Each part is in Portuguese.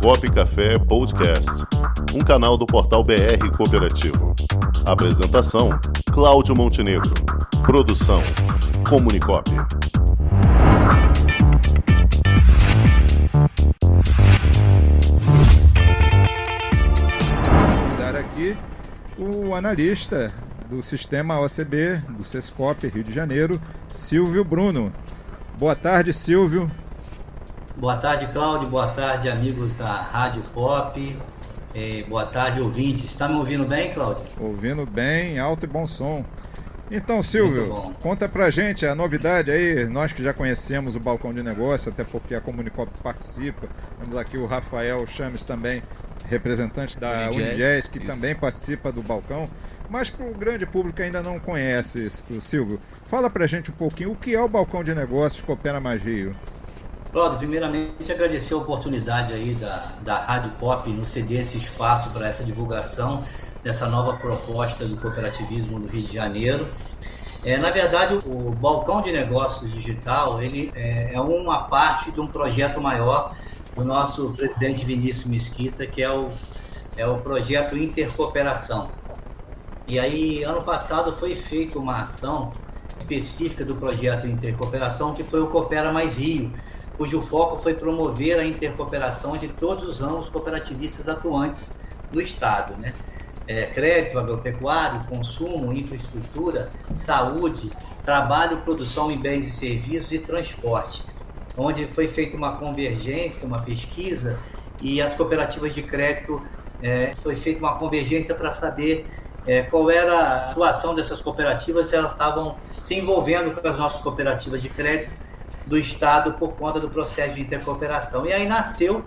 Cop Café Podcast, um canal do portal BR Cooperativo. Apresentação: Cláudio Montenegro. Produção: Comunicop. Dar aqui o analista do sistema OCB do Sescop Rio de Janeiro, Silvio Bruno. Boa tarde, Silvio. Boa tarde, Cláudio. Boa tarde, amigos da Rádio Pop. É, boa tarde, ouvintes. Está me ouvindo bem, Cláudio? Ouvindo bem, alto e bom som. Então, Silvio, conta pra gente a novidade aí, nós que já conhecemos o balcão de negócio, até porque a Comunicop participa. Temos aqui o Rafael Chames também, representante da Unijazz, que Isso. também participa do balcão. Mas para o grande público que ainda não conhece, Silvio, fala pra gente um pouquinho o que é o balcão de negócios Coopera Mais Cláudio, primeiramente agradecer a oportunidade aí da, da Rádio Pop nos ceder esse espaço para essa divulgação dessa nova proposta do cooperativismo no Rio de Janeiro. É, na verdade, o balcão de negócios digital ele é, é uma parte de um projeto maior do nosso presidente Vinícius Mesquita, que é o, é o projeto Intercooperação. E aí, ano passado foi feita uma ação específica do projeto Intercooperação, que foi o Coopera Mais Rio, cujo foco foi promover a intercooperação de todos os ramos cooperativistas atuantes no Estado. Né? É, crédito agropecuário, consumo, infraestrutura, saúde, trabalho, produção em bens e serviços e transporte, onde foi feita uma convergência, uma pesquisa e as cooperativas de crédito é, foi feita uma convergência para saber é, qual era a atuação dessas cooperativas, se elas estavam se envolvendo com as nossas cooperativas de crédito do Estado por conta do processo de intercooperação. E aí nasceu,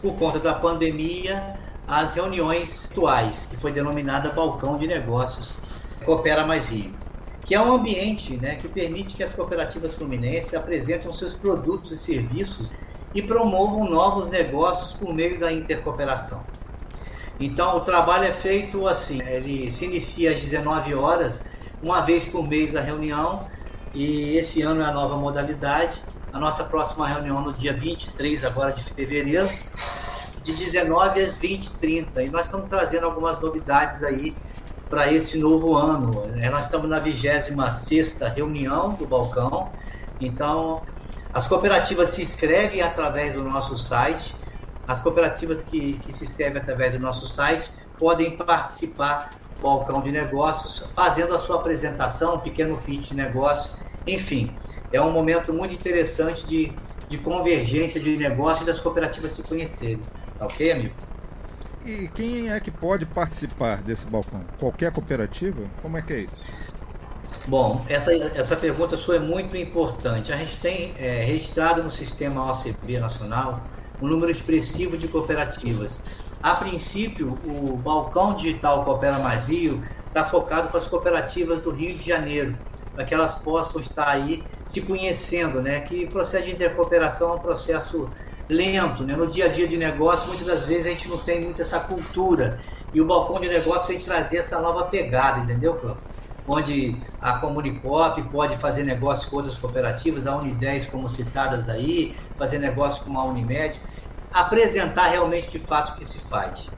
por conta da pandemia, as reuniões atuais, que foi denominada Balcão de Negócios Coopera Mais Rio, que é um ambiente né, que permite que as cooperativas fluminenses apresentem seus produtos e serviços e promovam novos negócios por meio da intercooperação. Então, o trabalho é feito assim: ele se inicia às 19 horas, uma vez por mês a reunião, e esse ano é a nova modalidade. A nossa próxima reunião no dia 23 agora de fevereiro, de 19 às 20h30. E nós estamos trazendo algumas novidades aí para esse novo ano. É, nós estamos na 26 reunião do Balcão. Então, as cooperativas se inscrevem através do nosso site. As cooperativas que, que se inscrevem através do nosso site podem participar balcão de negócios, fazendo a sua apresentação, um pequeno pitch de negócio. Enfim, é um momento muito interessante de, de convergência de negócios das cooperativas se conhecerem. Tá ok, amigo? E quem é que pode participar desse balcão? Qualquer cooperativa? Como é que é isso? Bom, essa, essa pergunta sua é muito importante. A gente tem é, registrado no sistema OCB nacional um número expressivo de cooperativas. A princípio, o balcão digital Coopera Mais Rio está focado para as cooperativas do Rio de Janeiro, para que elas possam estar aí se conhecendo, né? Que o processo de intercooperação é um processo lento, né? No dia a dia de negócio, muitas das vezes a gente não tem muito essa cultura. E o balcão de negócio vem trazer essa nova pegada, entendeu, Cláudio? Onde a Comunicop pode fazer negócio com outras cooperativas, a Unidez, como citadas aí, fazer negócio com a Unimed apresentar realmente de fato o que se faz.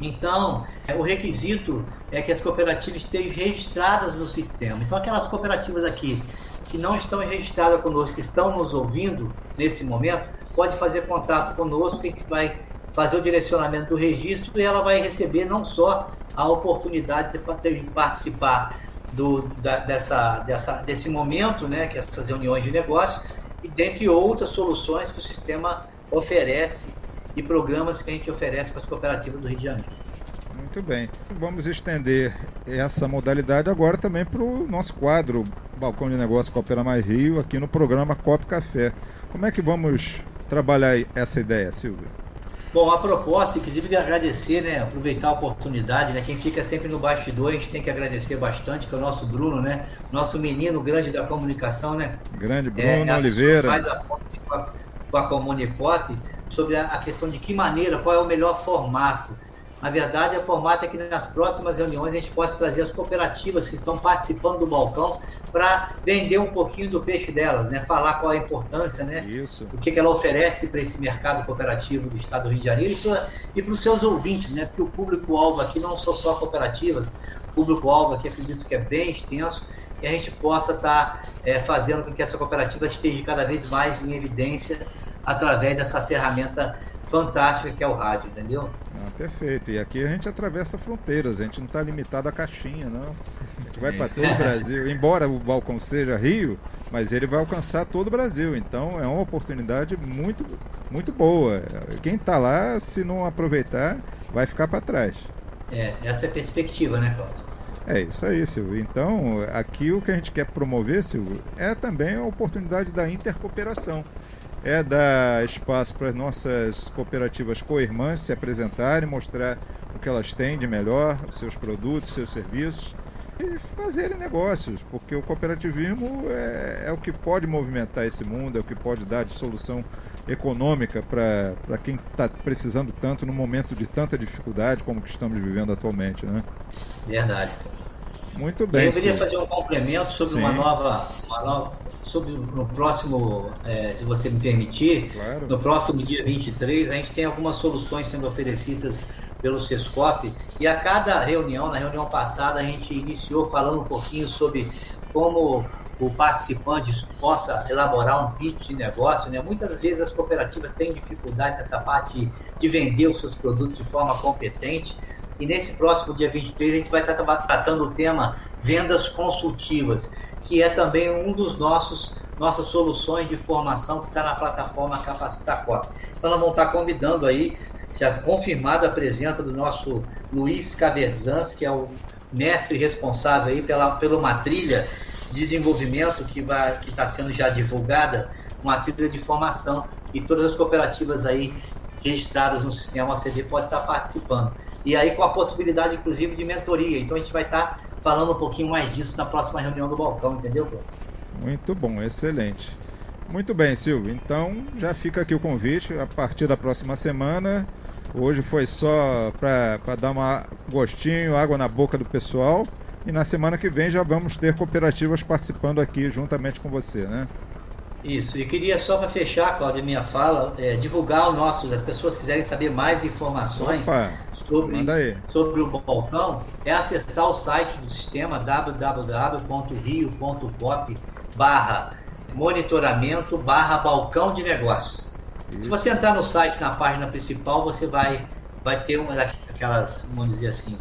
Então, o requisito é que as cooperativas estejam registradas no sistema. Então, aquelas cooperativas aqui que não estão registradas conosco, que estão nos ouvindo nesse momento, pode fazer contato conosco, que vai fazer o direcionamento do registro e ela vai receber não só a oportunidade de participar do, da, dessa, dessa, desse momento, né, que é essas reuniões de negócio, e dentre outras soluções que o sistema oferece e programas que a gente oferece para as cooperativas do Rio de Janeiro. Muito bem. Vamos estender essa modalidade agora também para o nosso quadro Balcão de Negócio Coopera Mais Rio, aqui no programa Cop Café. Como é que vamos trabalhar essa ideia, Silvio? Bom, a proposta, inclusive, de agradecer, né? Aproveitar a oportunidade, né? Quem fica sempre no bastidor, a gente tem que agradecer bastante, que é o nosso Bruno, né? Nosso menino grande da comunicação, né? Grande é, Bruno é, Oliveira. Faz a com a Comunicop sobre a, questão de que maneira, qual é o melhor formato. Na verdade, o formato é que nas próximas reuniões a gente possa trazer as cooperativas que estão participando do balcão para vender um pouquinho do peixe delas, né? Falar qual é a importância, né? Isso. O que, que ela oferece para esse mercado cooperativo do Estado do Rio de Janeiro e para os seus ouvintes, né? Porque o público-alvo aqui não são só cooperativas, o público-alvo aqui acredito que é bem extenso e a gente possa estar tá, é, fazendo com que essa cooperativa esteja cada vez mais em evidência através dessa ferramenta fantástica que é o rádio, entendeu? Ah, perfeito. E aqui a gente atravessa fronteiras, a gente não está limitado à caixinha, não. A gente vai para todo o Brasil. Embora o balcão seja Rio, mas ele vai alcançar todo o Brasil. Então é uma oportunidade muito, muito boa. Quem está lá, se não aproveitar, vai ficar para trás. É, essa é a perspectiva, né, Cláudio? É isso aí, Silvio. Então, aqui o que a gente quer promover, Silvio, é também a oportunidade da intercooperação é dar espaço para as nossas cooperativas co-irmãs se apresentarem, mostrar o que elas têm de melhor, seus produtos, seus serviços e fazerem negócios, porque o cooperativismo é, é o que pode movimentar esse mundo, é o que pode dar de solução econômica para quem está precisando tanto no momento de tanta dificuldade como que estamos vivendo atualmente, né? Verdade. Muito bem. Eu queria fazer um complemento sobre uma nova, nova, sobre no próximo, é, se você me permitir, claro. no próximo dia 23, a gente tem algumas soluções sendo oferecidas pelo Sescop e a cada reunião, na reunião passada, a gente iniciou falando um pouquinho sobre como o participante possa elaborar um pitch de negócio. Né? Muitas vezes as cooperativas têm dificuldade nessa parte de vender os seus produtos de forma competente. E nesse próximo dia 23 a gente vai estar tratando o tema vendas consultivas, que é também um dos nossos nossas soluções de formação que está na plataforma Capacitar Cop. Então nós vamos estar convidando aí, já confirmada a presença do nosso Luiz Caverzans, que é o mestre responsável aí pela, pela uma trilha de desenvolvimento que está sendo já divulgada, uma trilha de formação e todas as cooperativas aí registradas no sistema OCD podem estar participando e aí com a possibilidade, inclusive, de mentoria. Então a gente vai estar falando um pouquinho mais disso na próxima reunião do balcão, entendeu? Muito bom, excelente. Muito bem, Silvio. Então já fica aqui o convite a partir da próxima semana. Hoje foi só para dar um gostinho, água na boca do pessoal. E na semana que vem já vamos ter cooperativas participando aqui juntamente com você, né? Isso, e queria só para fechar, Cláudia, minha fala, é, divulgar o nosso, as pessoas quiserem saber mais informações Opa, sobre, sobre o balcão, é acessar o site do sistema www.rio.pop barra monitoramento barra balcão de negócio. Isso. Se você entrar no site, na página principal, você vai, vai ter uma daquelas, vamos dizer assim,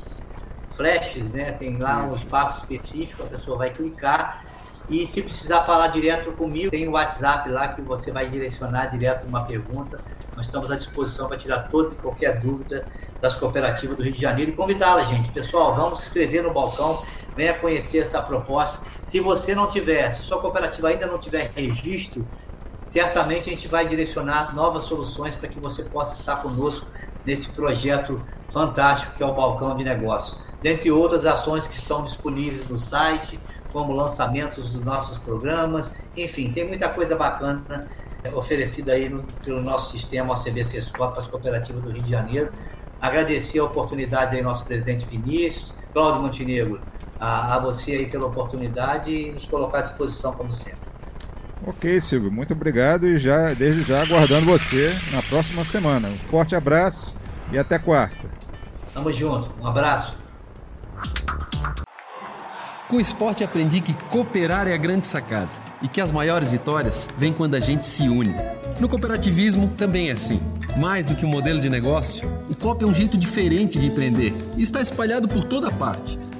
flashes, né? Tem lá um espaço específico, a pessoa vai clicar e se precisar falar direto comigo, tem o WhatsApp lá que você vai direcionar direto uma pergunta. Nós estamos à disposição para tirar toda e qualquer dúvida das cooperativas do Rio de Janeiro e convidá-la, gente. Pessoal, vamos se inscrever no balcão, venha conhecer essa proposta. Se você não tiver, se sua cooperativa ainda não tiver registro, certamente a gente vai direcionar novas soluções para que você possa estar conosco nesse projeto fantástico que é o Balcão de Negócio. Dentre outras ações que estão disponíveis no site, como lançamentos dos nossos programas, enfim, tem muita coisa bacana oferecida aí no, pelo nosso sistema OCB Sescop para as cooperativas do Rio de Janeiro. Agradecer a oportunidade aí nosso presidente Vinícius, Cláudio Montenegro, a, a você aí pela oportunidade e nos colocar à disposição como sempre. Ok, Silvio, muito obrigado e já desde já aguardando você na próxima semana. Um forte abraço e até quarta. Tamo junto, um abraço. Com o esporte aprendi que cooperar é a grande sacada e que as maiores vitórias vêm quando a gente se une. No cooperativismo também é assim. Mais do que um modelo de negócio, o COP é um jeito diferente de empreender e está espalhado por toda parte